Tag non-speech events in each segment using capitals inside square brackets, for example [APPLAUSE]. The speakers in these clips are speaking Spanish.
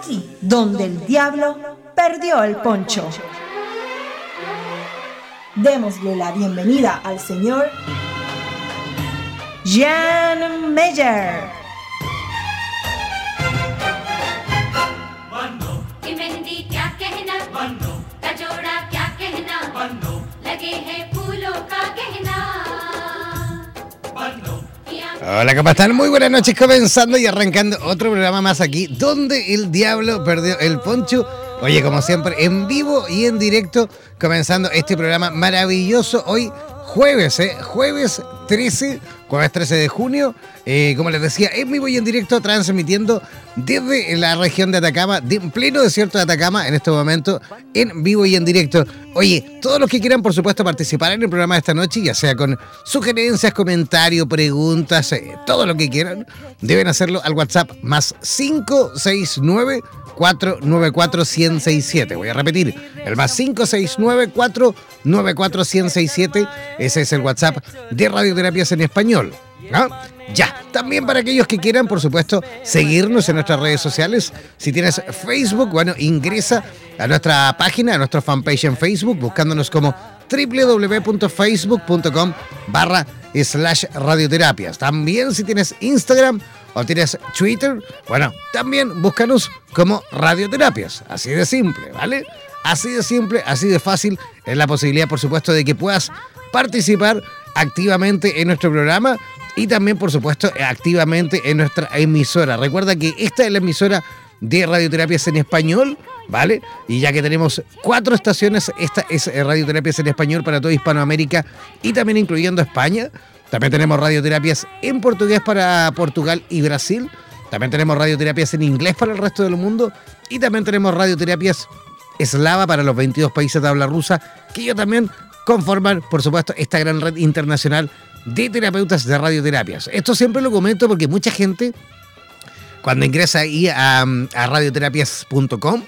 aquí donde el diablo perdió el poncho. Démosle la bienvenida al señor Jan Meyer. Hola, ¿cómo están? Muy buenas noches, comenzando y arrancando otro programa más aquí, donde el diablo perdió el poncho. Oye, como siempre, en vivo y en directo, comenzando este programa maravilloso hoy, jueves, ¿eh? Jueves 13, jueves 13 de junio, eh, como les decía, en vivo y en directo, transmitiendo desde la región de Atacama, en pleno desierto de Atacama, en este momento, en vivo y en directo. Oye, todos los que quieran, por supuesto, participar en el programa de esta noche, ya sea con sugerencias, comentarios, preguntas, eh, todo lo que quieran, deben hacerlo al WhatsApp más 569 494 1067 Voy a repetir, el más 569 494 1067 Ese es el WhatsApp de Radioterapias en Español. Ya, también para aquellos que quieran, por supuesto, seguirnos en nuestras redes sociales. Si tienes Facebook, bueno, ingresa a nuestra página, a nuestra fanpage en Facebook, buscándonos como www.facebook.com barra slash radioterapias. También si tienes Instagram o tienes Twitter, bueno, también búscanos como radioterapias. Así de simple, ¿vale? Así de simple, así de fácil. Es la posibilidad, por supuesto, de que puedas participar activamente en nuestro programa y también, por supuesto, activamente en nuestra emisora. Recuerda que esta es la emisora de radioterapias en español, ¿vale? Y ya que tenemos cuatro estaciones, esta es radioterapias en español para toda Hispanoamérica y también incluyendo España. También tenemos radioterapias en portugués para Portugal y Brasil. También tenemos radioterapias en inglés para el resto del mundo. Y también tenemos radioterapias eslava para los 22 países de habla rusa, que ellos también conforman, por supuesto, esta gran red internacional de terapeutas de radioterapias. Esto siempre lo comento porque mucha gente, cuando ingresa ahí a, radioterapias.com,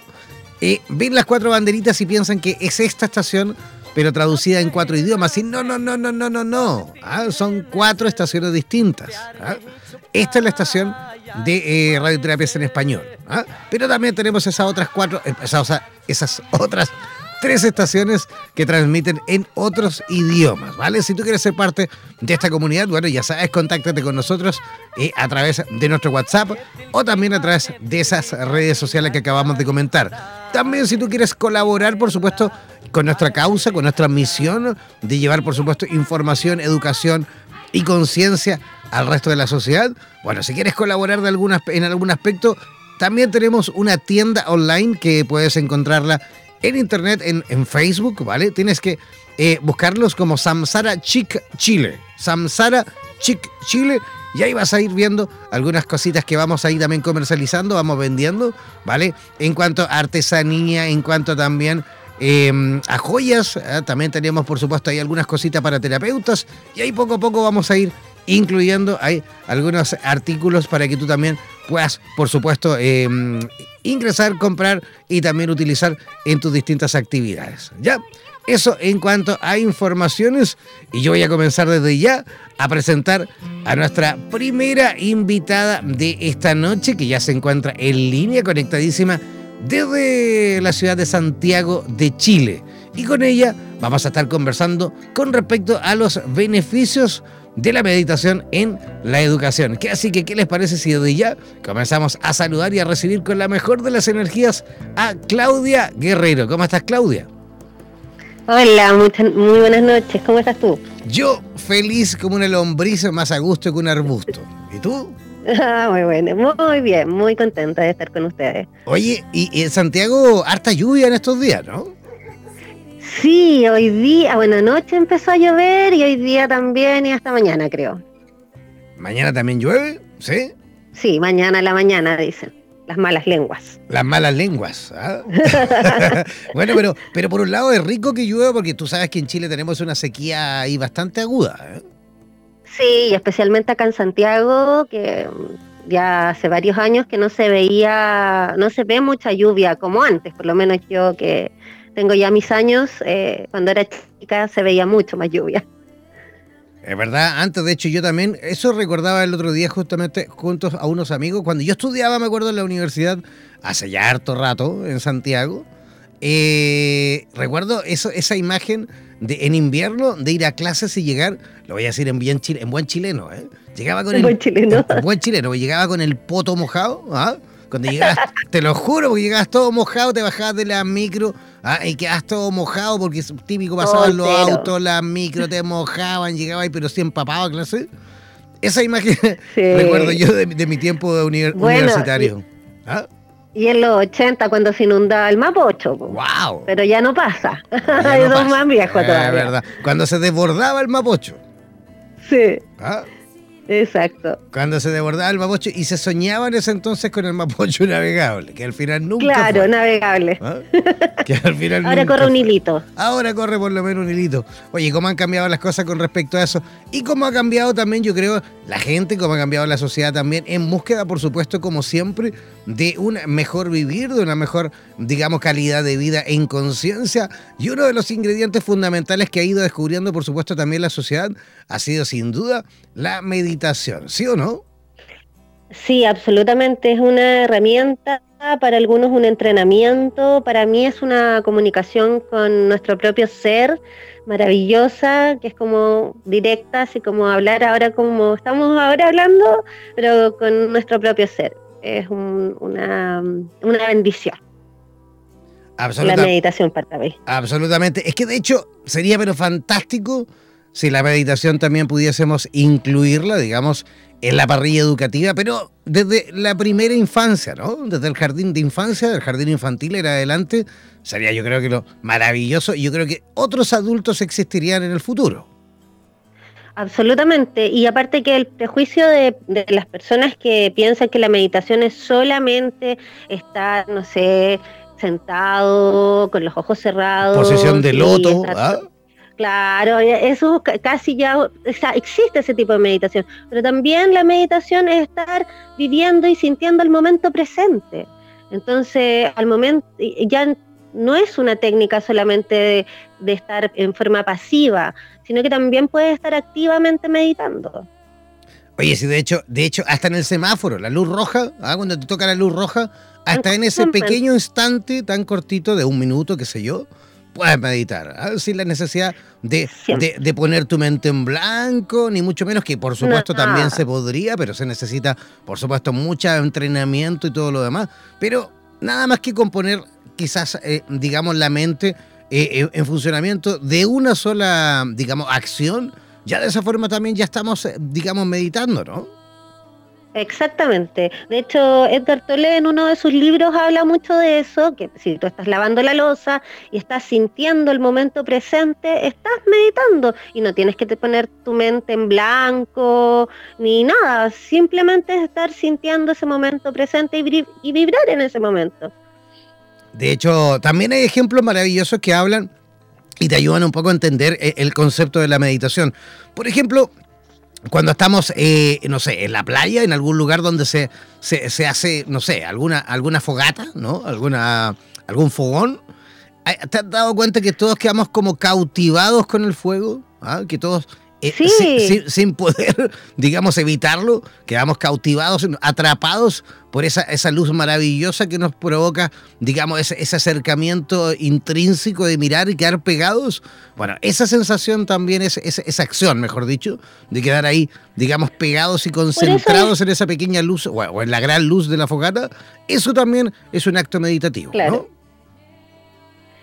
eh, ven las cuatro banderitas y piensan que es esta estación, pero traducida en cuatro idiomas. No, no, no, no, no, no, no. Ah, son cuatro estaciones distintas. Ah. Esta es la estación de eh, radioterapias en español. Ah. Pero también tenemos esas otras cuatro, eh, esas otras tres estaciones que transmiten en otros idiomas, ¿vale? Si tú quieres ser parte de esta comunidad, bueno, ya sabes, contáctate con nosotros eh, a través de nuestro WhatsApp o también a través de esas redes sociales que acabamos de comentar. También si tú quieres colaborar, por supuesto, con nuestra causa, con nuestra misión de llevar, por supuesto, información, educación y conciencia al resto de la sociedad, bueno, si quieres colaborar en algún aspecto, también tenemos una tienda online que puedes encontrarla en internet, en, Facebook, ¿vale? Tienes que eh, buscarlos como Samsara Chic Chile. Samsara Chic Chile. Y ahí vas a ir viendo algunas cositas que vamos a ir también comercializando, vamos vendiendo, ¿vale? En cuanto a artesanía, en cuanto también em, a joyas, ¿eh? también tenemos por supuesto ahí algunas cositas para terapeutas y ahí poco a poco vamos a ir incluyendo hay algunos artículos para que tú también puedas, por supuesto, em, ingresar, comprar y también utilizar en tus distintas actividades. ¿Ya? Eso en cuanto a informaciones y yo voy a comenzar desde ya a presentar a nuestra primera invitada de esta noche que ya se encuentra en línea conectadísima desde la ciudad de Santiago de Chile. Y con ella vamos a estar conversando con respecto a los beneficios de la meditación en la educación. Así que, ¿qué les parece si desde ya comenzamos a saludar y a recibir con la mejor de las energías a Claudia Guerrero? ¿Cómo estás, Claudia? Hola, muy buenas noches. ¿Cómo estás tú? Yo feliz como una lombriz más a gusto que un arbusto. ¿Y tú? [LAUGHS] Ah, muy bueno, muy bien, muy contenta de estar con ustedes. Oye, y en Santiago harta lluvia en estos días, ¿no? Sí, hoy día, bueno, anoche empezó a llover y hoy día también y hasta mañana creo. ¿Mañana también llueve? ¿Sí? Sí, mañana a la mañana dicen las malas lenguas. Las malas lenguas. ¿ah? [LAUGHS] [LAUGHS] bueno, pero, pero por un lado es rico que llueva porque tú sabes que en Chile tenemos una sequía ahí bastante aguda. ¿eh? Sí, especialmente acá en Santiago, que ya hace varios años que no se veía, no se ve mucha lluvia como antes, por lo menos yo que tengo ya mis años, eh, cuando era chica se veía mucho más lluvia. Es verdad, antes de hecho yo también, eso recordaba el otro día justamente juntos a unos amigos, cuando yo estudiaba, me acuerdo, en la universidad, hace ya harto rato, en Santiago, eh, recuerdo eso, esa imagen de en invierno de ir a clases y llegar, lo voy a decir en, bien en buen chileno, ¿eh? llegaba con el, buen chileno. [LAUGHS] En buen chileno, llegaba con el poto mojado, ¿ah? Cuando llegabas, te lo juro, porque llegabas todo mojado, te bajabas de la micro ah, y quedabas todo mojado porque es típico pasaban los autos, las micro, te mojaban, llegabas pero sí empapado clase. Esa imagen recuerdo yo de, mi tiempo de universitario. Y, ¿Ah? y, en los 80 cuando se inundaba el Mapocho. ¡Wow! Pero ya no pasa. Hay dos [LAUGHS] más viejos todavía. Es verdad. Cuando se desbordaba el Mapocho. Sí. ¿Ah? Exacto. Cuando se desbordaba el Mapocho y se soñaba en ese entonces con el Mapocho [LAUGHS] navegable, que al final nunca. Claro, navegable. ¿Ah? Que al final Ahora corre un hilito. Ahora corre por lo menos un hilito. Oye, ¿cómo han cambiado las cosas con respecto a eso? Y cómo ha cambiado también, yo creo, la gente, cómo ha cambiado la sociedad también, en búsqueda, por supuesto, como siempre, de un mejor vivir, de una mejor, digamos, calidad de vida en conciencia. Y uno de los ingredientes fundamentales que ha ido descubriendo, por supuesto, también la sociedad ha sido sin duda la meditación, ¿sí o no? Sí, absolutamente. Es una herramienta, para algunos un entrenamiento, para mí es una comunicación con nuestro propio ser maravillosa, que es como directa, así como hablar ahora como estamos ahora hablando, pero con nuestro propio ser. Es una, una bendición. la meditación para mí. Absolutamente. Es que de hecho sería pero fantástico si la meditación también pudiésemos incluirla, digamos, en la parrilla educativa, pero desde la primera infancia, ¿no? Desde el jardín de infancia, del jardín infantil en adelante, sería yo creo que lo maravilloso y yo creo que otros adultos existirían en el futuro. Absolutamente. Y aparte que el prejuicio de, de, las personas que piensan que la meditación es solamente estar, no sé, sentado, con los ojos cerrados. Posición de loto. ¿ah? Claro, eso casi ya existe ese tipo de meditación, pero también la meditación es estar viviendo y sintiendo el momento presente. Entonces, al momento ya no es una técnica solamente de, estar en forma pasiva, sino que también puedes estar activamente meditando. Oye, sí, de hecho, de hecho, hasta en el semáforo, la luz roja, ¿ah? cuando te toca la luz roja, hasta en ese pequeño instante tan cortito de un minuto, qué sé yo, puedes meditar, ¿ah? sin la necesidad de, de, poner tu mente en blanco, ni mucho menos que por supuesto también se podría, pero se necesita por supuesto mucho entrenamiento y todo lo demás, pero nada más que componer quizás, eh, digamos, la mente eh, en funcionamiento de una sola, digamos, acción, ya de esa forma también ya estamos, eh, digamos, meditando, ¿no? Exactamente. De hecho, Edgar Tolle en uno de sus libros habla mucho de eso, que si tú estás lavando la losa y estás sintiendo el momento presente, estás meditando y no tienes que poner tu mente en blanco ni nada, simplemente estar sintiendo ese momento presente y, y vibrar en ese momento. De hecho, también hay ejemplos maravillosos que hablan y te ayudan un poco a entender eh, el concepto de la meditación. Por ejemplo, cuando estamos, eh, no sé, en la playa, en algún lugar donde se, se, hace, no sé, alguna, alguna fogata, ¿no? Alguna, algún fogón. ¿Te has dado cuenta que todos quedamos como cautivados con el fuego? ¿Ah? Que todos eh, sin, poder, [LAUGHS] digamos, evitarlo, quedamos cautivados, atrapados por esa, esa luz maravillosa que nos provoca, digamos, ese, acercamiento intrínseco de mirar y quedar pegados. Bueno, esa sensación también es, esa acción, mejor dicho, de quedar ahí, digamos, pegados y concentrados en esa pequeña luz o, en la gran luz de la fogata, eso también es un acto meditativo. Claro.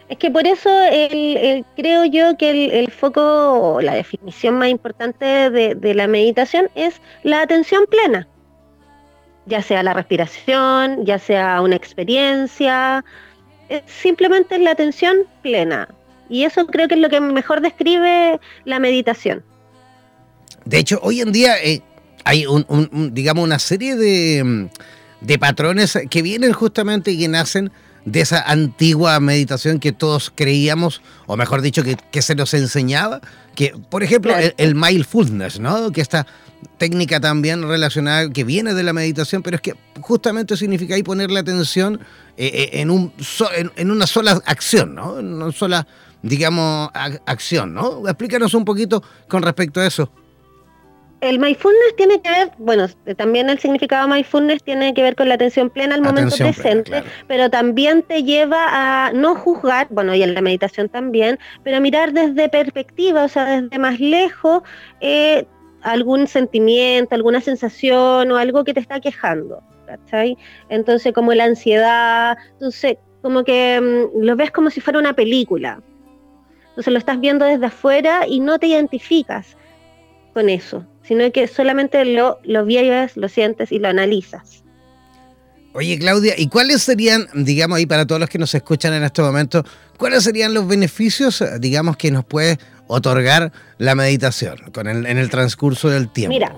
Es que por eso creo yo que el, foco o la definición más importante de, la meditación es la atención plena, ya sea la respiración, ya sea una experiencia, simplemente es la atención plena. Y eso creo que es lo que mejor describe la meditación. De hecho, hoy en día eh, hay un, digamos, una serie de, de patrones que vienen justamente y que nacen de esa antigua meditación que todos creíamos, o mejor dicho, que, se nos enseñaba, que por ejemplo el, mindfulness, ¿no? Que esta técnica también relacionada, que viene de la meditación, pero es que justamente significa ahí poner la atención eh, eh, en, un en, una sola acción, ¿no? En una sola, digamos, acción, ¿no? Explícanos un poquito con respecto a eso el mindfulness tiene que ver, bueno, también el significado mindfulness tiene que ver con la atención plena al momento presente, pero también te lleva a no juzgar, bueno, y en la meditación también, pero a mirar desde perspectiva, o sea, desde más lejos, eh, algún sentimiento, alguna sensación o algo que te está quejando, ¿cachai? Entonces, como la ansiedad, entonces, como que mm, lo ves como si fuera una película. Entonces lo estás viendo desde afuera y no te identificas con eso sino que solamente lo, lo vives, lo sientes y lo analizas. Oye, Claudia, ¿y cuáles serían, digamos ahí para todos los que nos escuchan en este momento, cuáles serían los beneficios, digamos, que nos puede otorgar la meditación con el, en el transcurso del tiempo? Mira,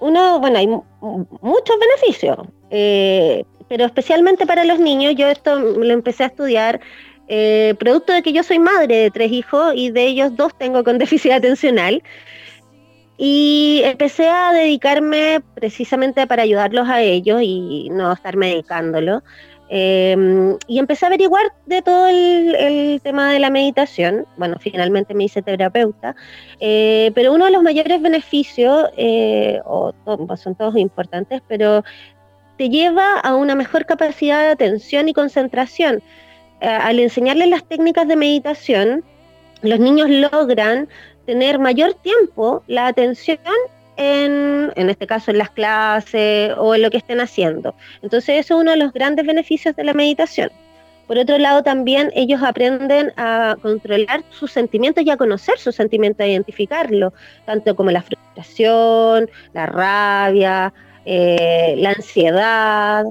uno, bueno, hay muchos beneficios, eh, pero especialmente para los niños, yo esto lo empecé a estudiar eh, producto de que yo soy madre de tres hijos y de ellos dos tengo con [LAUGHS] déficit atencional. Y empecé a dedicarme precisamente para ayudarlos a ellos y no estar medicándolo. Em, y empecé a averiguar de todo el, tema de la meditación. Bueno, finalmente me hice terapeuta. Eh, pero uno de los mayores beneficios, eh, pues son todos importantes, pero te lleva a una mejor capacidad de atención y concentración. Eh, al enseñarles las técnicas de meditación, los niños logran tener mayor tiempo la atención en, en este caso en las clases o en lo que estén haciendo. Entonces eso es uno de los grandes beneficios de la meditación. Por otro lado, también ellos aprenden a controlar sus sentimientos y a conocer sus sentimientos, a identificarlo, tanto como la frustración, la rabia, eh, la ansiedad,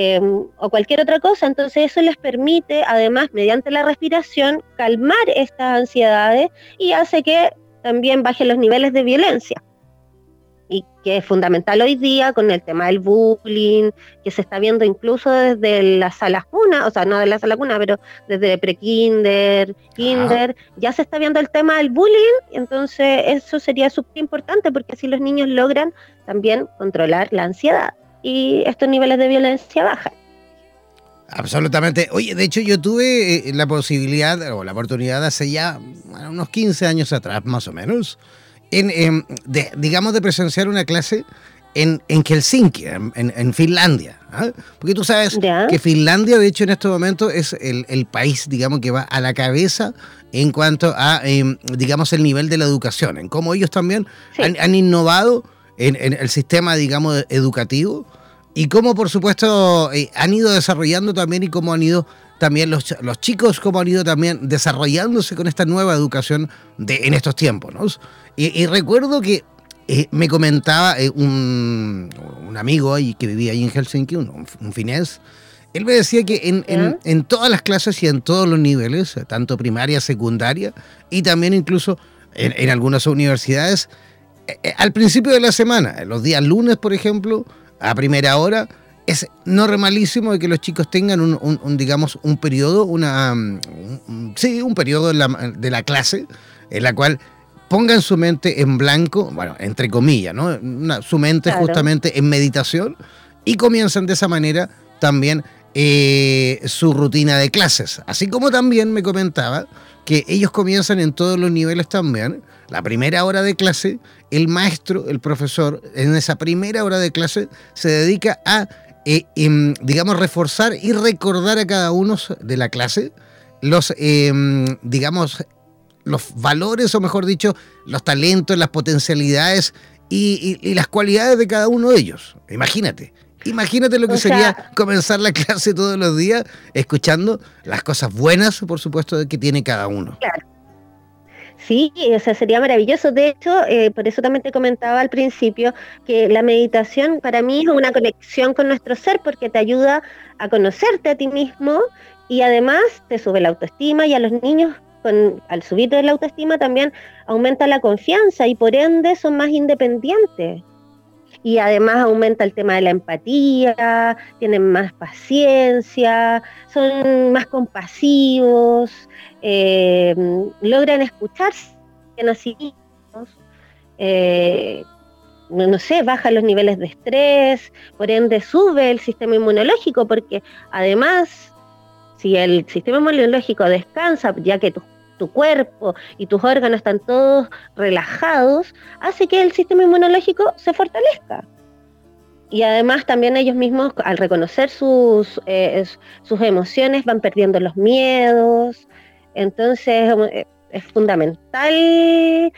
Em, o cualquier otra cosa. Entonces eso les permite, además, mediante la respiración, calmar estas ansiedades y hace que también bajen los niveles de violencia. Y que es fundamental hoy día con el tema del bullying, que se está viendo incluso desde las salas cuna, o sea, no de la sala cuna, pero desde pre-kinder, kinder, ya se está viendo el tema del bullying, entonces eso sería súper importante porque así los niños logran también controlar la ansiedad y estos niveles de violencia bajan. Absolutamente. Oye, de hecho yo tuve eh, la posibilidad o la oportunidad hace ya unos 15 años atrás, más o menos, en, de, digamos, de presenciar una clase en, en Helsinki, en, Finlandia. ¿ah? Porque tú sabes que Finlandia, de hecho, en este momento es el, país, digamos, que va a la cabeza en cuanto a, em, digamos, el nivel de la educación, en cómo ellos también han, han innovado en, el sistema, digamos, educativo y cómo, por supuesto, eh, han ido desarrollando también y cómo han ido también los, los chicos, cómo han ido también desarrollándose con esta nueva educación de, en estos tiempos. ¿no? Y, recuerdo que eh, me comentaba eh, un, un, amigo ahí que vivía ahí en Helsinki, un, un finés, él me decía que en, en, en, todas las clases y en todos los niveles, tanto primaria, secundaria y también incluso en, en algunas universidades, eh, al principio de la semana, los días lunes, por ejemplo, a primera hora, es normalísimo de que los chicos tengan un, digamos, un periodo, una, sí, un periodo de la, clase en la cual pongan su mente en blanco, bueno, entre comillas, ¿no? su mente justamente en meditación y comienzan de esa manera también eh, su rutina de clases. Así como también me comentaba que ellos comienzan en todos los niveles también. La primera hora de clase, el maestro, el profesor, en esa primera hora de clase se dedica a, eh, em, digamos, reforzar y recordar a cada uno de la clase los, em, digamos, los valores, o mejor dicho, los talentos, las potencialidades y, las cualidades de cada uno de ellos. Imagínate. Imagínate lo que sería comenzar la clase todos los días escuchando las cosas buenas, por supuesto, que tiene cada uno. Claro. Sí, o sea, sería maravilloso. De hecho, eh, por eso también te comentaba al principio que la meditación para mí es una conexión con nuestro ser porque te ayuda a conocerte a ti mismo y además te sube la autoestima y a los niños con, al subir la autoestima también aumenta la confianza y por ende son más independientes. Y además aumenta el tema de la empatía, tienen más paciencia, son más compasivos, eh, logran escucharse en así eh, no sé, baja los niveles de estrés, por ende sube el sistema inmunológico, porque además si el sistema inmunológico descansa, ya que tu, cuerpo y tus órganos están todos relajados, hace que el sistema inmunológico se fortalezca. Y además también ellos mismos, al reconocer sus, eh, sus emociones, van perdiendo los miedos. Entonces eh, es fundamental,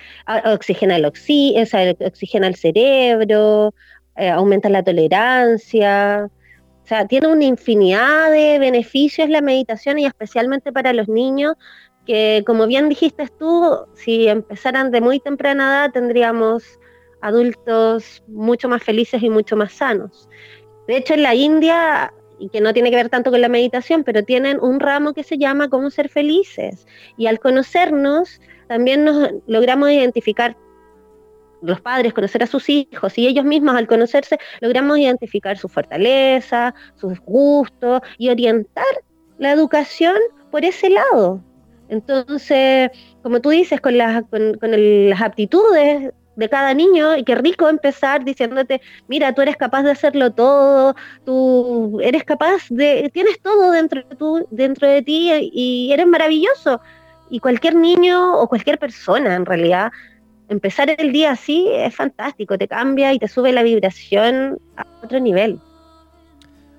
oxigena el, oxigena el cerebro, eh, aumenta la tolerancia. O sea, tiene una infinidad de beneficios la meditación y especialmente para los niños que, como bien dijiste tú, si empezaran de muy temprana edad tendríamos adultos mucho más felices y mucho más sanos. De hecho, en la India, y que no tiene que ver tanto con la meditación, pero tienen un ramo que se llama cómo ser felices. Y al conocernos, también nos logramos identificar los padres conocer a sus hijos y ellos mismos al conocerse logramos identificar su fortaleza, sus gustos y orientar la educación por ese lado. Entonces, como tú dices, con las, con, las aptitudes de cada niño, y qué rico empezar diciéndote, mira, tú eres capaz de hacerlo todo, tú eres capaz de, tienes todo dentro de, tu, dentro de ti y eres maravilloso. Y cualquier niño o cualquier persona en realidad empezar el día así es fantástico, te cambia y te sube la vibración a otro nivel.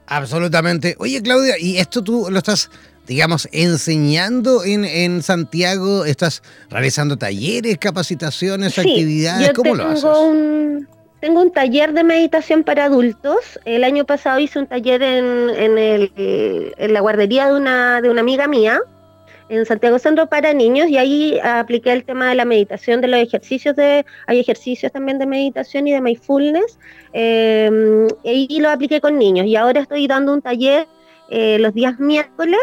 Absolutamente. Oye, Claudia, ¿y esto tú lo estás, digamos, enseñando en, Santiago? ¿Estás realizando talleres, capacitaciones, actividades? ¿Cómo lo haces? tengo un taller de meditación para adultos. El año pasado hice un taller en, en la guardería de una, de una amiga mía en Santiago Centro para niños y ahí apliqué el tema de la meditación, de los ejercicios de, hay ejercicios también de meditación y de mindfulness, em, y lo apliqué con niños y ahora estoy dando un taller eh, los días miércoles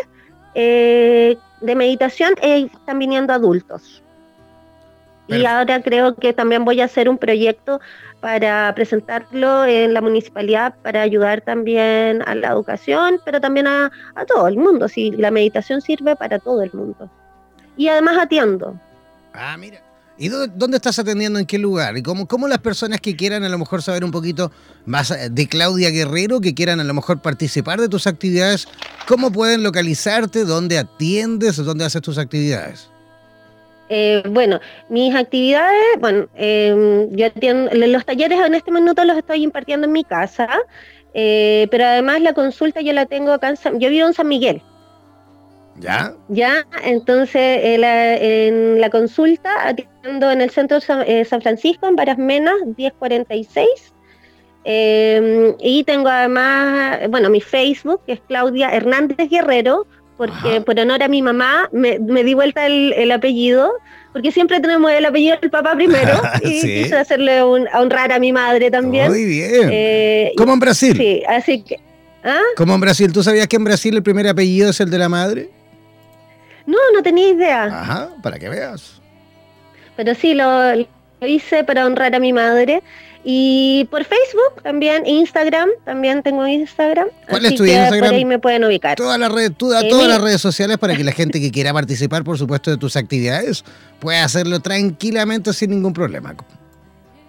eh, de meditación y están viniendo adultos. Y ahora creo que también voy a hacer un proyecto para presentarlo en la municipalidad para ayudar también a la educación, pero también a, todo el mundo. Si la meditación sirve para todo el mundo. Y además atiendo. Ah, mira. ¿Y dónde estás atendiendo? ¿En qué lugar? ¿Y cómo, cómo las personas que quieran a lo mejor saber un poquito más de Claudia Guerrero, que quieran a lo mejor participar de tus actividades, cómo pueden localizarte? ¿Dónde atiendes? ¿Dónde haces tus actividades? Eh, bueno, mis actividades, bueno, eh, yo los talleres en este minuto los estoy impartiendo en mi casa, eh, pero además la consulta yo la tengo acá en San, yo vivo en San Miguel. ¿Ya? Ya, entonces en la consulta atiendo en el centro de San, Francisco, en Varas Menas, 1046. y tengo además, bueno, mi Facebook, que es Claudia Hernández Guerrero, porque por honor a mi mamá me, di vuelta el, apellido, porque siempre tenemos el apellido del papá primero, [LAUGHS] y quise hacerle un, honrar a mi madre también. Muy bien. Eh, ¿Cómo en Brasil? Sí, así que... ¿ah? ¿Cómo en Brasil? ¿Tú sabías que en Brasil el primer apellido es el de la madre? No, no tenía idea. Ajá, para que veas. Pero sí, lo, hice para honrar a mi madre. Y por Facebook también, Instagram, también tengo Instagram. ¿Cuál es tu Instagram? Por ahí me pueden ubicar. Todas las redes, todas, todas las redes sociales para que la gente que [LAUGHS] quiera participar, por supuesto, de tus actividades, pueda hacerlo tranquilamente sin ningún problema.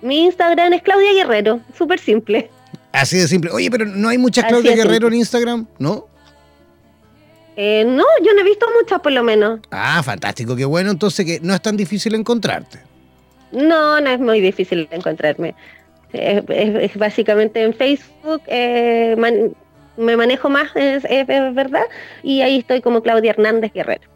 Mi Instagram es Claudia Guerrero, súper simple. Así de simple. Oye, pero no hay muchas Claudia Guerrero en Instagram, ¿no? Eh, no, yo no he visto muchas por lo menos. Ah, fantástico, qué bueno. Entonces que no es tan difícil encontrarte. No, no es muy difícil encontrarme. Es, básicamente en Facebook, eh, me manejo más, es, verdad, y ahí estoy como Claudia Hernández Guerrero.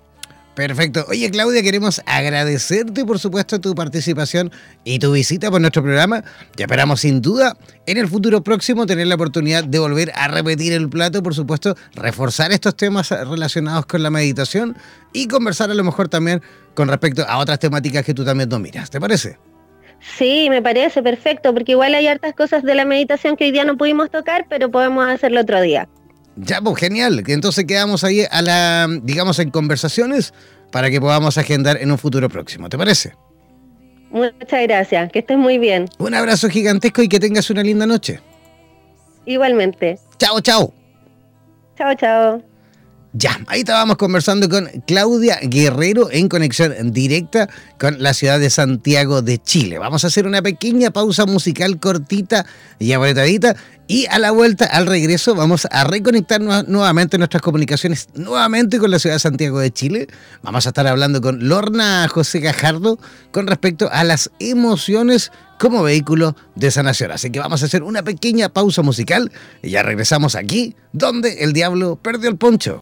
Perfecto. Oye, Claudia, queremos agradecerte, por supuesto, tu participación y tu visita por nuestro programa. Ya esperamos, sin duda, en el futuro próximo tener la oportunidad de volver a repetir el plato, por supuesto, reforzar estos temas relacionados con la meditación y conversar a lo mejor también con respecto a otras temáticas que tú también dominas. ¿Te parece? Sí, me parece perfecto, porque igual hay hartas cosas de la meditación que hoy día no pudimos tocar, pero podemos hacerlo otro día. Ya, pues genial. Entonces quedamos ahí a la, digamos, en conversaciones para que podamos agendar en un futuro próximo. ¿Te parece? Muchas gracias. Que estés muy bien. Un abrazo gigantesco y que tengas una linda noche. Igualmente. Chao, chao. Chao, chao. Ya, ahí estábamos conversando con Claudia Guerrero en conexión directa con la ciudad de Santiago de Chile. Vamos a hacer una pequeña pausa musical cortita y apretadita y a la vuelta, al regreso, vamos a reconectar nuevamente nuestras comunicaciones nuevamente con la ciudad de Santiago de Chile. Vamos a estar hablando con Lorna José Gajardo con respecto a las emociones como vehículo de sanación. Así que vamos a hacer una pequeña pausa musical y ya regresamos aquí, donde el diablo perdió el poncho.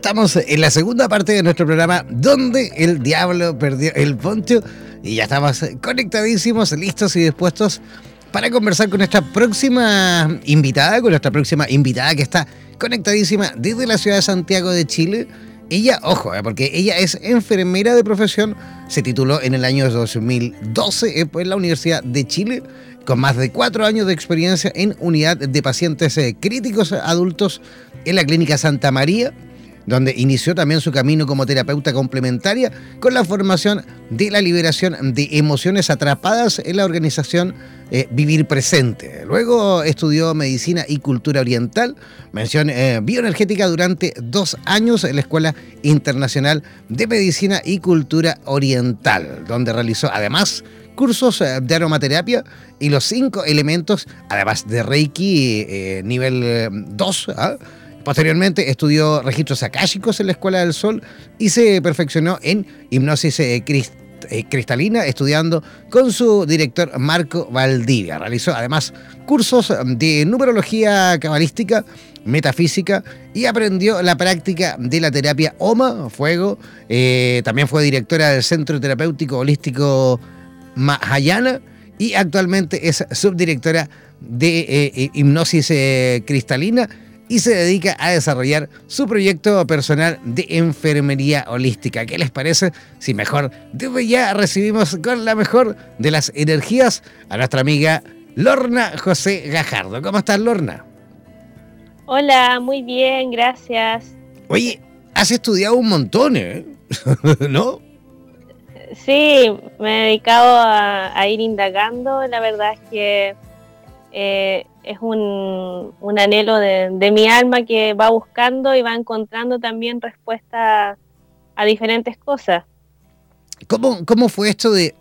Estamos en la segunda parte de nuestro programa donde el diablo perdió el poncho y ya estamos conectadísimos, listos y dispuestos para conversar con nuestra próxima invitada, con nuestra próxima invitada que está conectadísima desde la ciudad de Santiago de Chile. Ella, ojo, eh, porque ella es enfermera de profesión, se tituló en el año 2012 en la Universidad de Chile con más de cuatro años de experiencia en unidad de pacientes eh, críticos adultos en la Clínica Santa María, donde inició también su camino como terapeuta complementaria con la formación de la liberación de emociones atrapadas en la organización eh, Vivir Presente. Luego estudió medicina y cultura oriental, mención eh, bioenergética durante dos años en la Escuela Internacional de Medicina y Cultura Oriental, donde realizó además cursos eh, de aromaterapia y los cinco elementos, además de Reiki nivel 2. Eh. Posteriormente estudió registros akáshicos en la Escuela del Sol y se perfeccionó en hipnosis cristalina, estudiando con su director Marco Valdivia. Realizó además cursos de numerología cabalística, metafísica y aprendió la práctica de la terapia OMA, fuego. también fue directora del Centro Terapéutico Holístico Mahayana y actualmente es subdirectora de eh, eh, hipnosis eh, cristalina y se dedica a desarrollar su proyecto personal de enfermería holística. ¿Qué les parece? Si mejor, desde ya recibimos con la mejor de las energías a nuestra amiga Lorna José Gajardo. ¿Cómo estás, Lorna? Hola, muy bien, gracias. Oye, has estudiado un montón, ¿eh? [LAUGHS] ¿No? Sí, me he dedicado a, ir indagando. La verdad es que eh, es un, anhelo de, mi alma que va buscando y va encontrando también respuesta a diferentes cosas. ¿Cómo, cómo fue esto de,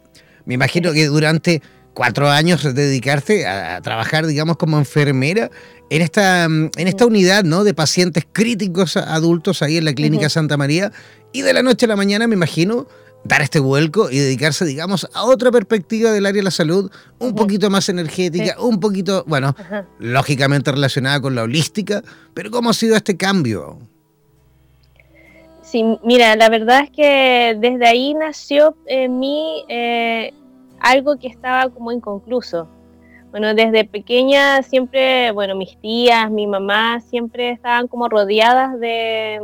me imagino que durante cuatro años dedicarte a, trabajar, digamos, como enfermera en esta, en esta unidad ¿no? de pacientes críticos adultos ahí en la Clínica Santa María y de la noche a la mañana, me imagino, dar este vuelco y dedicarse, digamos, a otra perspectiva del área de la salud, un poquito más energética, un poquito, bueno, lógicamente relacionada con la holística, pero ¿cómo ha sido este cambio? Sí, mira, la verdad es que desde ahí nació en mí eh, algo que estaba como inconcluso. Bueno, desde pequeña siempre, bueno, mis tías, mi mamá siempre estaban como rodeadas de,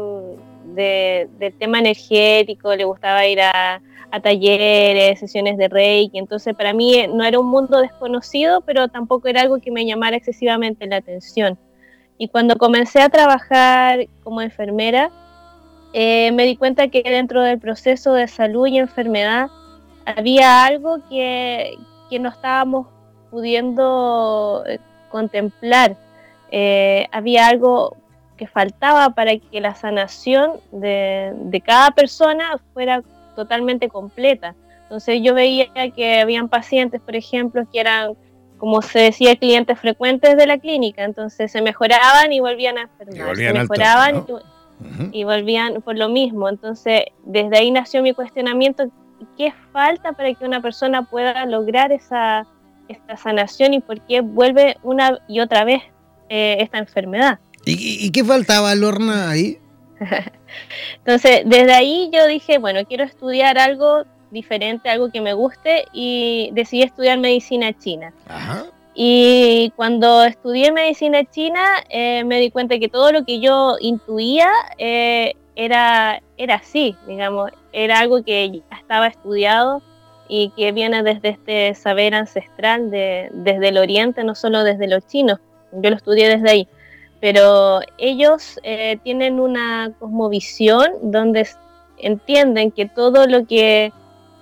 del tema energético, le gustaba ir a, talleres, sesiones de Reiki, entonces para mí no era un mundo desconocido, pero tampoco era algo que me llamara excesivamente la atención. Y cuando comencé a trabajar como enfermera, eh, me di cuenta que dentro del proceso de salud y enfermedad había algo que, no estábamos pudiendo eh, contemplar. Eh, había algo que faltaba para que la sanación de, cada persona fuera totalmente completa. Entonces yo veía que habían pacientes, por ejemplo, que eran, como se decía, clientes frecuentes de la clínica, entonces se mejoraban y volvían a enfermar, se mejoraban y, y, volvían por lo mismo. Entonces desde ahí nació mi cuestionamiento, ¿qué falta para que una persona pueda lograr esa, esta sanación y por qué vuelve una y otra vez eh, esta enfermedad? ¿Y, qué faltaba, Lorna, ahí? [LAUGHS] Entonces, desde ahí yo dije, bueno, quiero estudiar algo diferente, algo que me guste y decidí estudiar medicina china. Y cuando estudié medicina china eh, me di cuenta que todo lo que yo intuía eh, era, era así, digamos, era algo que ya estaba estudiado y que viene desde este saber ancestral de, desde el oriente, no solo desde los chinos. Yo lo estudié desde ahí pero ellos eh, tienen una cosmovisión donde entienden que todo lo que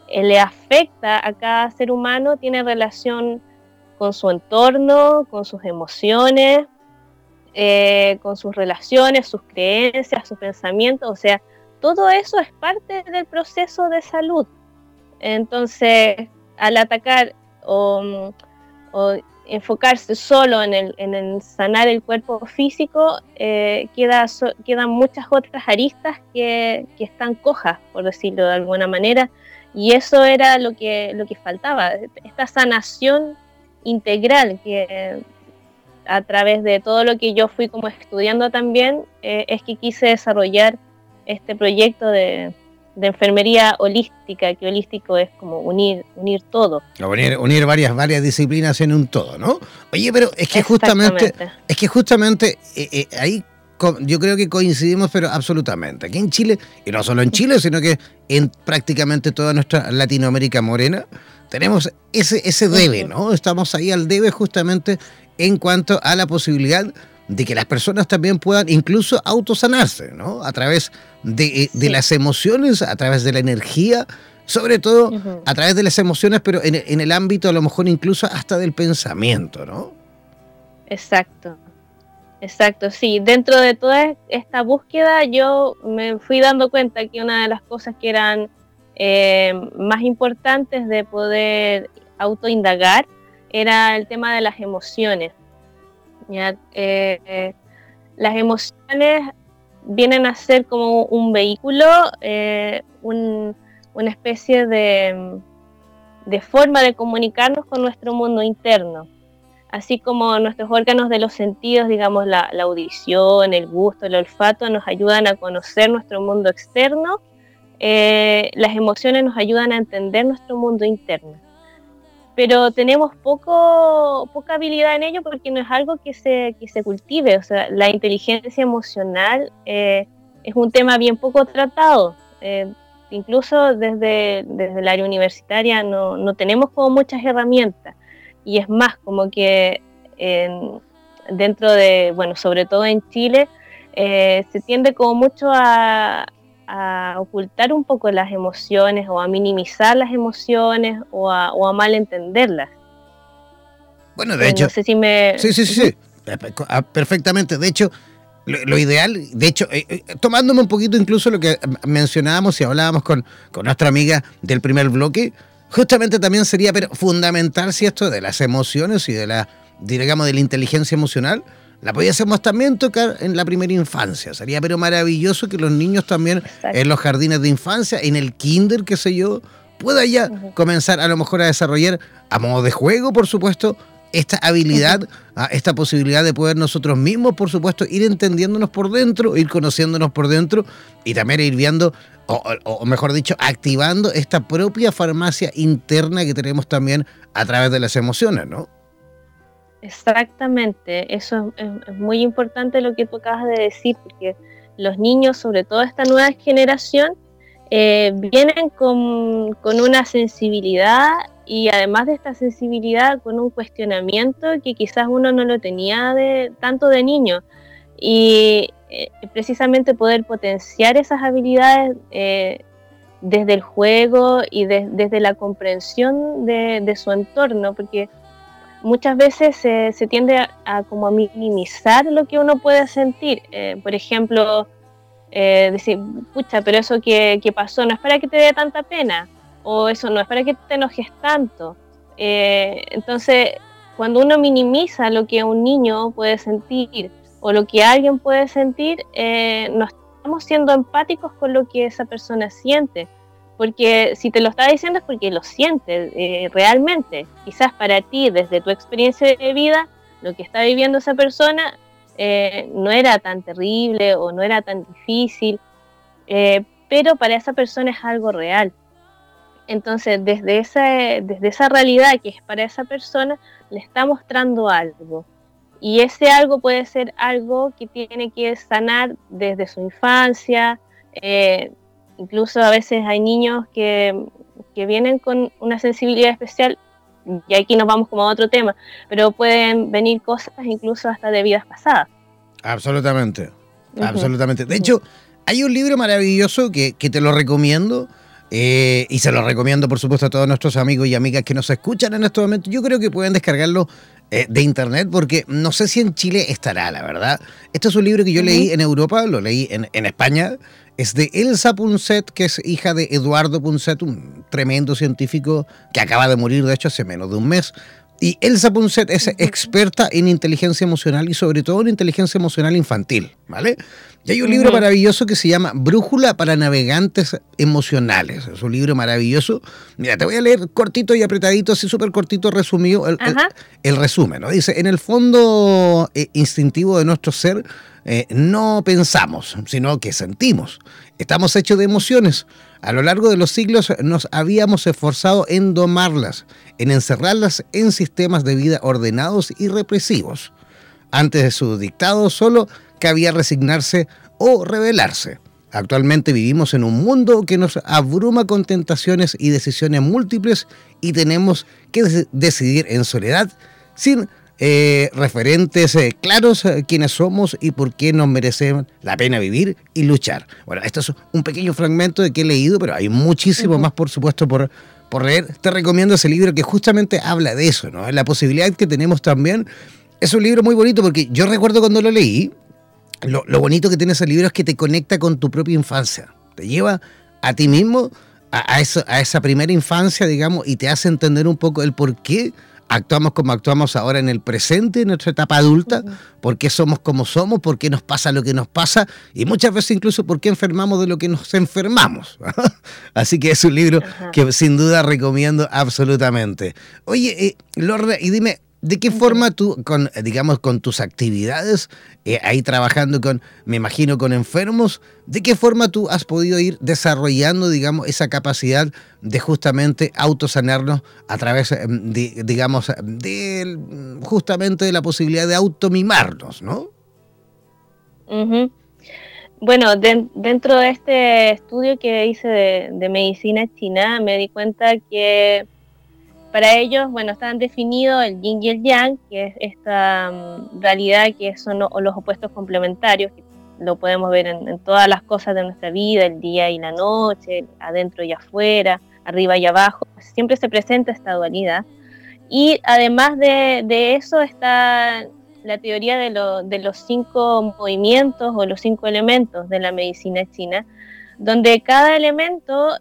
eh, le afecta a cada ser humano tiene relación con su entorno, con sus emociones, eh, con sus relaciones, sus creencias, sus pensamientos, o sea, todo eso es parte del proceso de salud. Entonces, al atacar o, o enfocarse solo en el, sanar el cuerpo físico, eh, queda, quedan muchas otras aristas que, están cojas, por decirlo de alguna manera, y eso era lo que, lo que faltaba, esta sanación integral que a través de todo lo que yo fui como estudiando también, eh, es que quise desarrollar este proyecto de, de enfermería holística, que holístico es como unir, unir todo. Unir, unir varias, varias disciplinas en un todo, ¿no? Oye, pero es que justamente, es que justamente eh, eh, ahí yo creo que coincidimos, pero absolutamente. Aquí en Chile, y no solo en Chile, sino que en prácticamente toda nuestra Latinoamérica morena, tenemos ese, ese debe, ¿no? Estamos ahí al debe justamente en cuanto a la posibilidad de que las personas también puedan incluso autosanarse, ¿no? A través de, eh, las emociones, a través de la energía, sobre todo a través de las emociones, pero en, el ámbito a lo mejor incluso hasta del pensamiento, ¿no? Exacto, exacto, sí. Dentro de toda esta búsqueda yo me fui dando cuenta que una de las cosas que eran eh, más importantes de poder autoindagar era el tema de las emociones Eh, las emociones vienen a ser como un vehículo, eh, una especie de, de, forma de comunicarnos con nuestro mundo interno. Así como nuestros órganos de los sentidos, digamos la, audición, el gusto, el olfato, nos ayudan a conocer nuestro mundo externo, eh, las emociones nos ayudan a entender nuestro mundo interno pero tenemos poco, poca habilidad en ello porque no es algo que se, que se cultive. O sea, la inteligencia emocional eh, es un tema bien poco tratado. Eh, incluso desde, desde el área universitaria no, no, tenemos como muchas herramientas. Y es más, como que dentro de, bueno, sobre todo en Chile, eh, se tiende como mucho a, a ocultar un poco las emociones o a minimizar las emociones o a, o a malentenderlas. Bueno, de hecho. No sé si me. Sí, sí, sí, sí. Ah, perfectamente. De hecho, lo, ideal, de hecho, eh, eh, tomándome un poquito incluso lo que mencionábamos y hablábamos con, con nuestra amiga del primer bloque, justamente también sería pero fundamental si esto de las emociones y de la, digamos, de la inteligencia emocional, la pudiésemos también tocar en la primera infancia. Sería pero maravilloso que los niños también en los jardines de infancia, en el kinder, qué sé yo, pueda ya comenzar a lo mejor a desarrollar a modo de juego, por supuesto, esta habilidad, esta posibilidad de poder nosotros mismos, por supuesto, ir entendiéndonos por dentro, ir conociéndonos por dentro y también ir viendo, o, mejor dicho, activando esta propia farmacia interna que tenemos también a través de las emociones, ¿no? Exactamente, eso es, muy importante lo que tú acabas de decir, porque los niños, sobre todo esta nueva generación, eh, vienen con, con, una sensibilidad y además de esta sensibilidad con un cuestionamiento que quizás uno no lo tenía tanto de niño. Y eh, precisamente poder potenciar esas habilidades eh, desde el juego y desde la comprensión de, su entorno porque muchas veces se, tiende a, como minimizar lo que uno puede sentir eh, por ejemplo decir pucha pero eso que, que pasó no es para que te dé tanta pena o eso no es para que te enojes tanto. Eh, entonces, cuando uno minimiza lo que un niño puede sentir o lo que alguien puede sentir, eh, no estamos siendo empáticos con lo que esa persona siente. Porque si te lo está diciendo es porque lo siente eh, realmente. Quizás para ti, desde tu experiencia de vida, lo que está viviendo esa persona no era tan terrible o no era tan difícil, pero para esa persona es algo real. Entonces, desde esa, desde esa realidad que es para esa persona, le está mostrando algo. Y ese algo puede ser algo que tiene que sanar desde su infancia. Eh, incluso a veces hay niños que, que, vienen con una sensibilidad especial, y aquí nos vamos como a otro tema, pero pueden venir cosas incluso hasta de vidas pasadas. Absolutamente, absolutamente. De hecho, hay un libro maravilloso que, que te lo recomiendo, eh, y se lo recomiendo, por supuesto, a todos nuestros amigos y amigas que nos escuchan en este momento. Yo creo que pueden descargarlo eh, de internet porque no sé si en Chile estará, la verdad. Este es un libro que yo leí en Europa, lo leí en, en España. Es de Elsa Punset, que es hija de Eduardo Punset, un tremendo científico que acaba de morir, de hecho, hace menos de un mes. Y Elsa Punset es experta en inteligencia emocional y sobre todo en inteligencia emocional infantil, ¿vale? Y hay un libro maravilloso que se llama Brújula para Navegantes Emocionales. Es un libro maravilloso. Mira, te voy a leer cortito y apretadito, así súper cortito, resumido, el, el, resumen, ¿no? Dice, en el fondo eh, instintivo de nuestro ser, eh, no pensamos, sino que sentimos. Estamos hechos de emociones. A lo largo de los siglos nos habíamos esforzado en domarlas, en encerrarlas en sistemas de vida ordenados y represivos. Antes de su dictado solo cabía resignarse o rebelarse. Actualmente vivimos en un mundo que nos abruma con tentaciones y decisiones múltiples y tenemos que decidir en soledad sin eh, referentes eh, claros eh, quiénes somos y por qué nos merecen la pena vivir y luchar. Bueno, esto es un pequeño fragmento de que he leído, pero hay muchísimo más, por supuesto, por, por leer. Te recomiendo ese libro que justamente habla de eso, ¿no? La posibilidad que tenemos también. Es un libro muy bonito porque yo recuerdo cuando lo leí, lo, bonito que tiene ese libro es que te conecta con tu propia infancia. Te lleva a ti mismo, a, a esa primera infancia, digamos, y te hace entender un poco el por qué actuamos como actuamos ahora en el presente, en nuestra etapa adulta, por qué somos como somos, por qué nos pasa lo que nos pasa y muchas veces incluso por qué enfermamos de lo que nos enfermamos. [LAUGHS] Así que es un libro que sin duda recomiendo absolutamente. Oye, eh, Lorna, y dime, ¿De qué forma tú, con, digamos, con tus actividades, eh, ahí trabajando con, me imagino, con enfermos, de qué forma tú has podido ir desarrollando, digamos, esa capacidad de justamente autosanarnos a través, eh, de, digamos, de justamente de la posibilidad de automimarnos, ¿no? Bueno, dentro de este estudio que hice de medicina china, me di cuenta que para ellos, bueno, están definidos el yin y el yang, que es esta mm, realidad que son los opuestos complementarios, que lo podemos ver en, todas las cosas de nuestra vida, el día y la noche, adentro y afuera, arriba y abajo, siempre se presenta esta dualidad. Y además de, eso está la teoría de, de, los cinco movimientos o los cinco elementos de la medicina china, donde cada elemento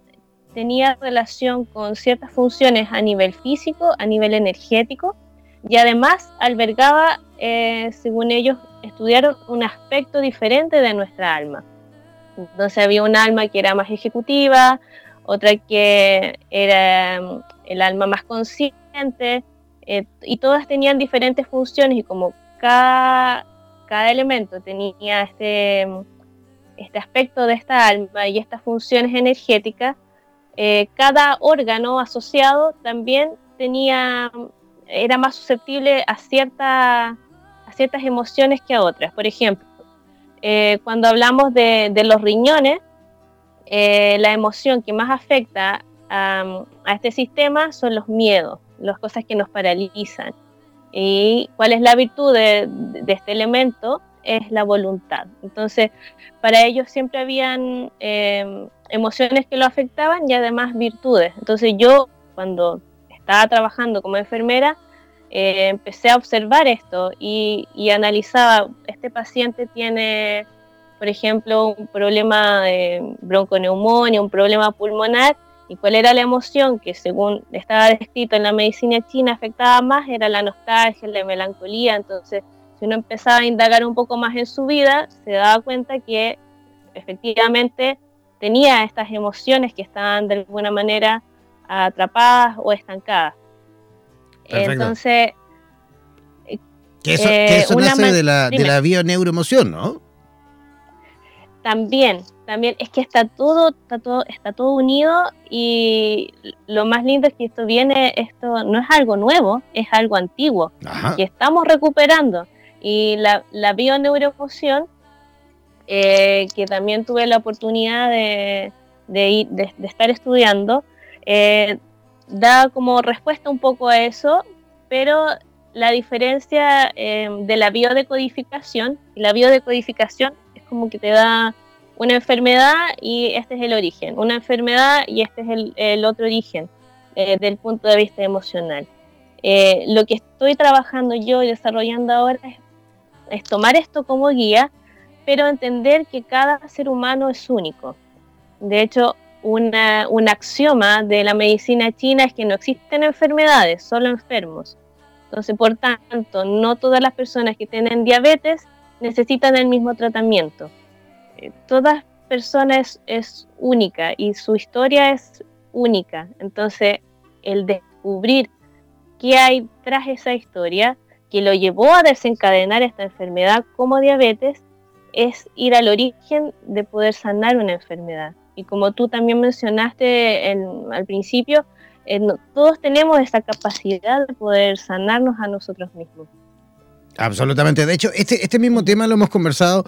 tenía relación con ciertas funciones a nivel físico, a nivel energético, y además albergaba, eh, según ellos, estudiaron un aspecto diferente de nuestra alma. Entonces había un alma que era más ejecutiva, otra que era mm, el alma más consciente, eh, y todas tenían diferentes funciones y como cada, cada elemento tenía este, este aspecto de esta alma y estas funciones energéticas, eh, cada órgano asociado también tenía, era más susceptible a, cierta, a ciertas emociones que a otras. Por ejemplo, eh, cuando hablamos de, los riñones, eh, la emoción que más afecta a, este sistema son los miedos, las cosas que nos paralizan. ¿Y cuál es la virtud de, este elemento? Es la voluntad. Entonces, para ellos siempre habían emociones que lo afectaban y además virtudes. Entonces yo cuando estaba trabajando como enfermera, eh, empecé a observar esto y, analizaba, este paciente tiene, por ejemplo, un problema de bronconeumonía, un problema pulmonar, y cuál era la emoción que según estaba descrito en la medicina china afectaba más, era la nostalgia, la melancolía, entonces si uno empezaba a indagar un poco más en su vida, se daba cuenta que efectivamente tenía estas emociones que estaban de alguna manera atrapadas o estancadas. Entonces... Que eso, eh, nace de la, de la bioneuroemoción, ¿no? También, también es que está todo, está todo, está todo unido y lo más lindo es que esto viene, esto no es algo nuevo, es algo antiguo que estamos recuperando. Y la, la bioneuroemoción eh, que también tuve la oportunidad de, estar estudiando, eh, da como respuesta un poco a eso, pero la diferencia eh, de la biodecodificación, la biodecodificación es como que te da una enfermedad y este es el origen, una enfermedad y este es el, otro origen del punto de vista emocional. lo que estoy trabajando yo y desarrollando ahora es tomar esto como guía pero entender que cada ser humano es único. De hecho, una, un axioma de la medicina china es que no existen enfermedades, solo enfermos. Entonces, por tanto, no todas las personas que tienen diabetes necesitan el mismo tratamiento. Eh, todas personas es única y su historia es única. Entonces, el descubrir qué hay tras esa historia que lo llevó a desencadenar esta enfermedad como diabetes es ir al origen de poder sanar una enfermedad. Y como tú también mencionaste al principio, eh, todos tenemos esa capacidad de poder sanarnos a nosotros mismos. Absolutamente. De hecho, este, este mismo tema lo hemos conversado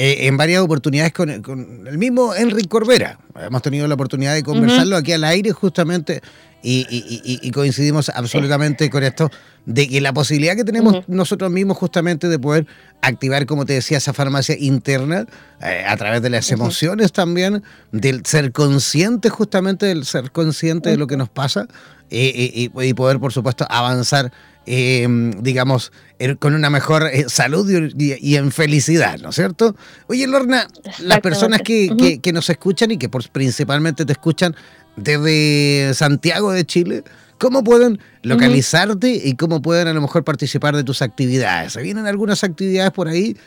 eh, en varias oportunidades con, el mismo Enrique Corbera. Hemos tenido la oportunidad de conversarlo aquí al aire justamente y, coincidimos absolutamente con esto, de que la posibilidad que tenemos nosotros mismos justamente de poder activar, como te decía, esa farmacia interna eh, a través de las emociones también, del ser consciente justamente, del ser consciente de lo que nos pasa eh, y poder, por supuesto, avanzar Em, digamos, con una mejor eh, salud y, en felicidad, ¿no es cierto? Oye, Lorna, las personas que, que, nos escuchan y que por, principalmente te escuchan desde Santiago de Chile, ¿cómo pueden localizarte y cómo pueden a lo mejor participar de tus actividades? ¿Se vienen algunas actividades por ahí?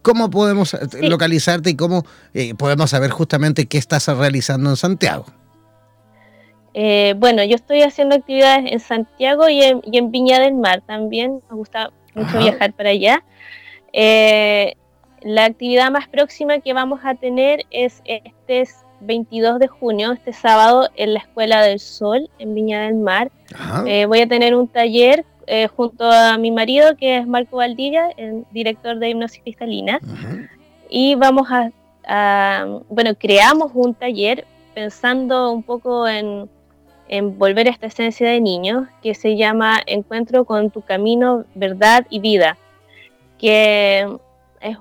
¿Cómo podemos eh, localizarte y cómo eh, podemos saber justamente qué estás realizando en Santiago? Eh, bueno, yo estoy haciendo actividades en Santiago y en, Viña del Mar también. Me gusta mucho viajar para allá. Eh, la actividad más próxima que vamos a tener es este 22 de junio, este sábado, en la Escuela del Sol, en Viña del Mar. Eh, voy a tener un taller junto a mi marido, que es Marco Valdivia, el director de hipnosis cristalina. Y vamos a, bueno, creamos un taller pensando un poco en en volver a esta esencia de niño que se llama Encuentro con tu camino, verdad y vida, que es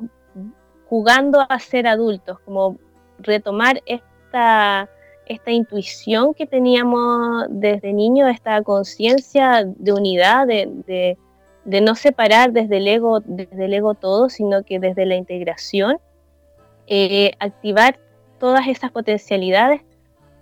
jugando a ser adultos, como retomar esta, esta intuición que teníamos desde niño, esta conciencia de unidad, de, no separar desde el, ego, desde el ego todo, sino que desde la integración, eh, activar todas esas potencialidades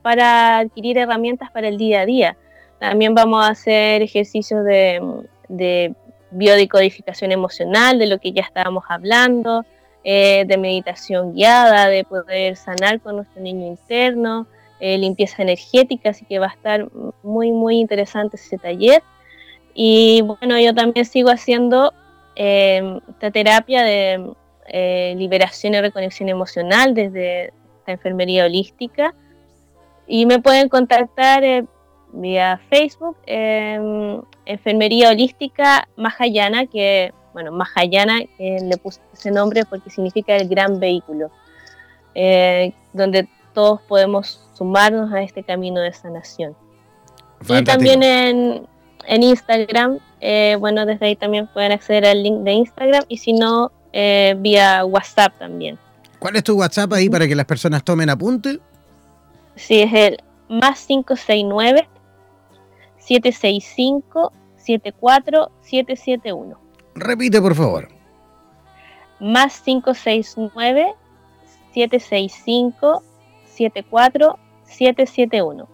para adquirir herramientas para el día a día. También vamos a hacer ejercicios de, de biodecodificación emocional, de lo que ya estábamos hablando, eh, de meditación guiada, de poder sanar con nuestro niño interno, eh, limpieza energética, así que va a estar muy, muy interesante ese taller. Y bueno, yo también sigo haciendo em, esta terapia de eh, liberación y reconexión emocional desde la enfermería holística. Y me pueden contactar vía Facebook, em, Enfermería Holística Mahayana, que, bueno, Mahayana le puse ese nombre porque significa el gran vehículo, eh, donde todos podemos sumarnos a este camino de sanación. Y también en, Instagram, eh, bueno, desde ahí también pueden acceder al link de Instagram y si no, eh, vía WhatsApp también. ¿Cuál es tu WhatsApp ahí para que las personas tomen apunte? Sí, es el más 569 765 74771. Repite, por favor. Más 569 765 74771.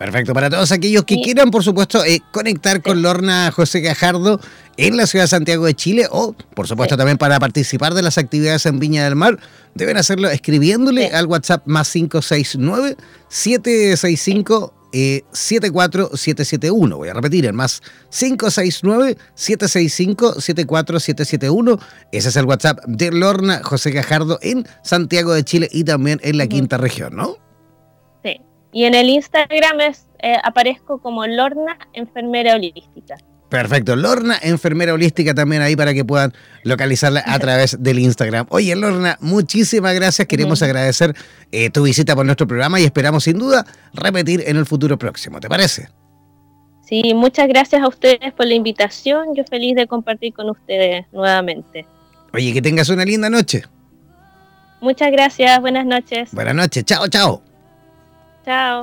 Perfecto. Para todos aquellos que quieran, por supuesto, eh, conectar con Lorna José Gajardo en la ciudad de Santiago de Chile o, por supuesto, también para participar de las actividades en Viña del Mar, deben hacerlo escribiéndole al WhatsApp más 569 765 74771. Voy a repetir, el más 569-765-74771. Ese es el WhatsApp de Lorna José Gajardo en Santiago de Chile y también en la quinta región, ¿no? Y en el Instagram es, eh, aparezco como Lorna Enfermera Holística. Perfecto. Lorna, enfermera holística también ahí para que puedan localizarla a través del Instagram. Oye, Lorna, muchísimas gracias. Queremos agradecer eh, tu visita por nuestro programa y esperamos sin duda repetir en el futuro próximo. ¿Te parece? Sí, muchas gracias a ustedes por la invitación. Yo feliz de compartir con ustedes nuevamente. Oye, que tengas una linda noche. Muchas gracias. Buenas noches. Buenas noches. Chao, chao. Chao.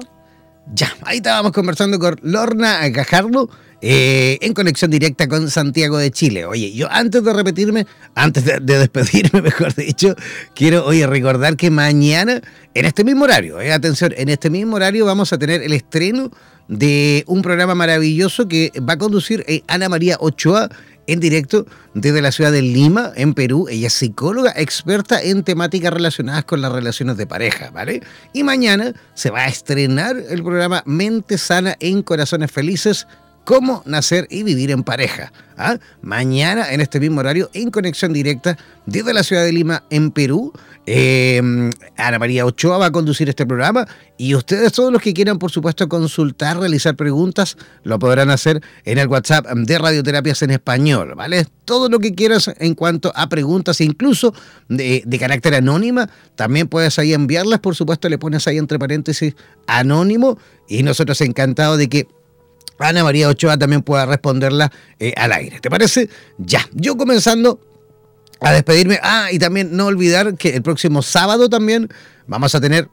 Ya, ahí estábamos conversando con Lorna Gajardo eh, en conexión directa con Santiago de Chile. Oye, yo antes de repetirme, antes de, despedirme, [LAUGHS] mejor dicho, quiero oye, recordar que mañana, en este mismo horario, eh, atención, en este mismo horario vamos a tener el estreno de un programa maravilloso que va a conducir eh, Ana María Ochoa en directo desde la ciudad de Lima, en Perú. Ella es psicóloga experta en temáticas relacionadas con las relaciones de pareja, ¿vale? Y mañana se va a estrenar el programa Mente Sana en Corazones Felices cómo nacer y vivir en pareja. ¿ah? Mañana, en este mismo horario, en conexión directa desde la ciudad de Lima, en Perú. Eh, Ana María Ochoa va a conducir este programa y ustedes, todos los que quieran, por supuesto, consultar, realizar preguntas, lo podrán hacer en el WhatsApp de Radioterapias en Español, ¿vale? Todo lo que quieras en cuanto a preguntas, incluso de carácter anónima, también puedes ahí enviarlas, por supuesto, le pones ahí entre paréntesis anónimo y nosotros encantados de que Ana María Ochoa también pueda responderla eh, al aire. ¿Te parece? Ya, yo comenzando a despedirme. Ah, y también no olvidar que el próximo sábado también vamos a tener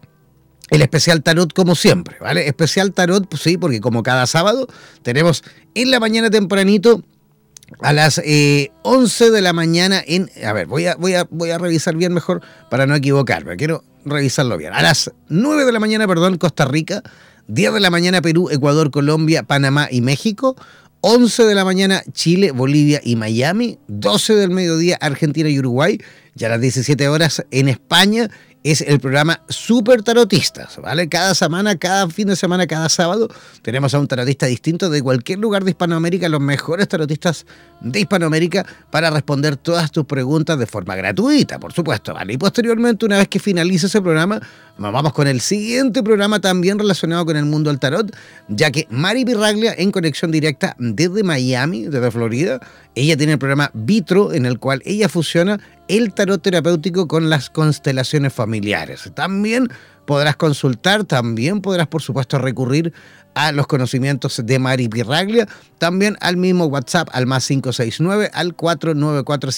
el especial tarot como siempre, ¿vale? Especial tarot, pues sí, porque como cada sábado tenemos en la mañana tempranito a las 11 eh, de la mañana en... A ver, voy a, voy, a, voy a revisar bien mejor para no equivocarme. Quiero revisarlo bien. A las 9 de la mañana, perdón, Costa Rica. 10 de la mañana Perú, Ecuador, Colombia, Panamá y México. 11 de la mañana Chile, Bolivia y Miami. 12 del mediodía Argentina y Uruguay. Ya a las 17 horas en España es el programa Super Tarotistas, ¿vale? Cada semana, cada fin de semana, cada sábado tenemos a un tarotista distinto de cualquier lugar de Hispanoamérica, los mejores tarotistas de Hispanoamérica para responder todas tus preguntas de forma gratuita, por supuesto, ¿vale? Y posteriormente, una vez que finalice ese programa, vamos con el siguiente programa también relacionado con el mundo del tarot, ya que Mari Pirraglia en conexión directa desde Miami, desde Florida, ella tiene el programa Vitro en el cual ella fusiona el tarot terapéutico con las constelaciones familiares. También podrás consultar, también podrás por supuesto recurrir a los conocimientos de Mari Pirraglia, también al mismo WhatsApp al más 569 al 494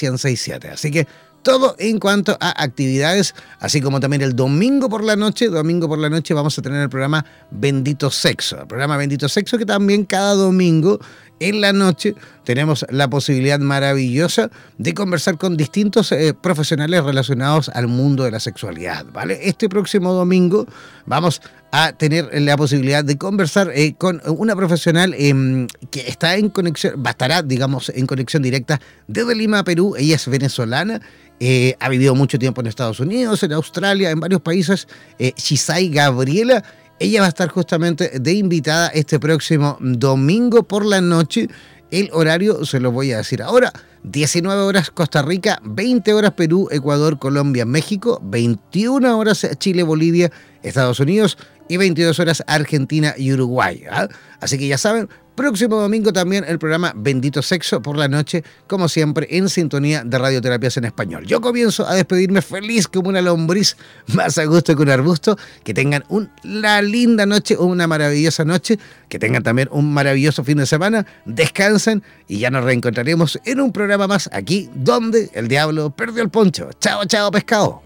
Así que todo en cuanto a actividades, así como también el domingo por la noche, domingo por la noche vamos a tener el programa Bendito Sexo, el programa Bendito Sexo que también cada domingo en la noche tenemos la posibilidad maravillosa de conversar con distintos eh, profesionales relacionados al mundo de la sexualidad, ¿vale? Este próximo domingo vamos a tener la posibilidad de conversar eh, con una profesional em, que está en conexión, estará, digamos, en conexión directa desde Lima, Perú. Ella es venezolana, eh, ha vivido mucho tiempo en Estados Unidos, en Australia, en varios países. Shisai Gabriela ella va a estar justamente de invitada este próximo domingo por la noche. El horario se lo voy a decir ahora. 19 horas Costa Rica, 20 horas Perú, Ecuador, Colombia, México, 21 horas Chile, Bolivia, Estados Unidos y 22 horas Argentina y Uruguay. ¿ah? Así que ya saben, Próximo domingo también el programa Bendito Sexo por la noche, como siempre, en sintonía de Radioterapias en Español. Yo comienzo a despedirme feliz como una lombriz, más a gusto que un arbusto. Que tengan una linda noche, una maravillosa noche. Que tengan también un maravilloso fin de semana. Descansen y ya nos reencontraremos en un programa más aquí, donde el diablo perdió el poncho. Chao, chao, pescado.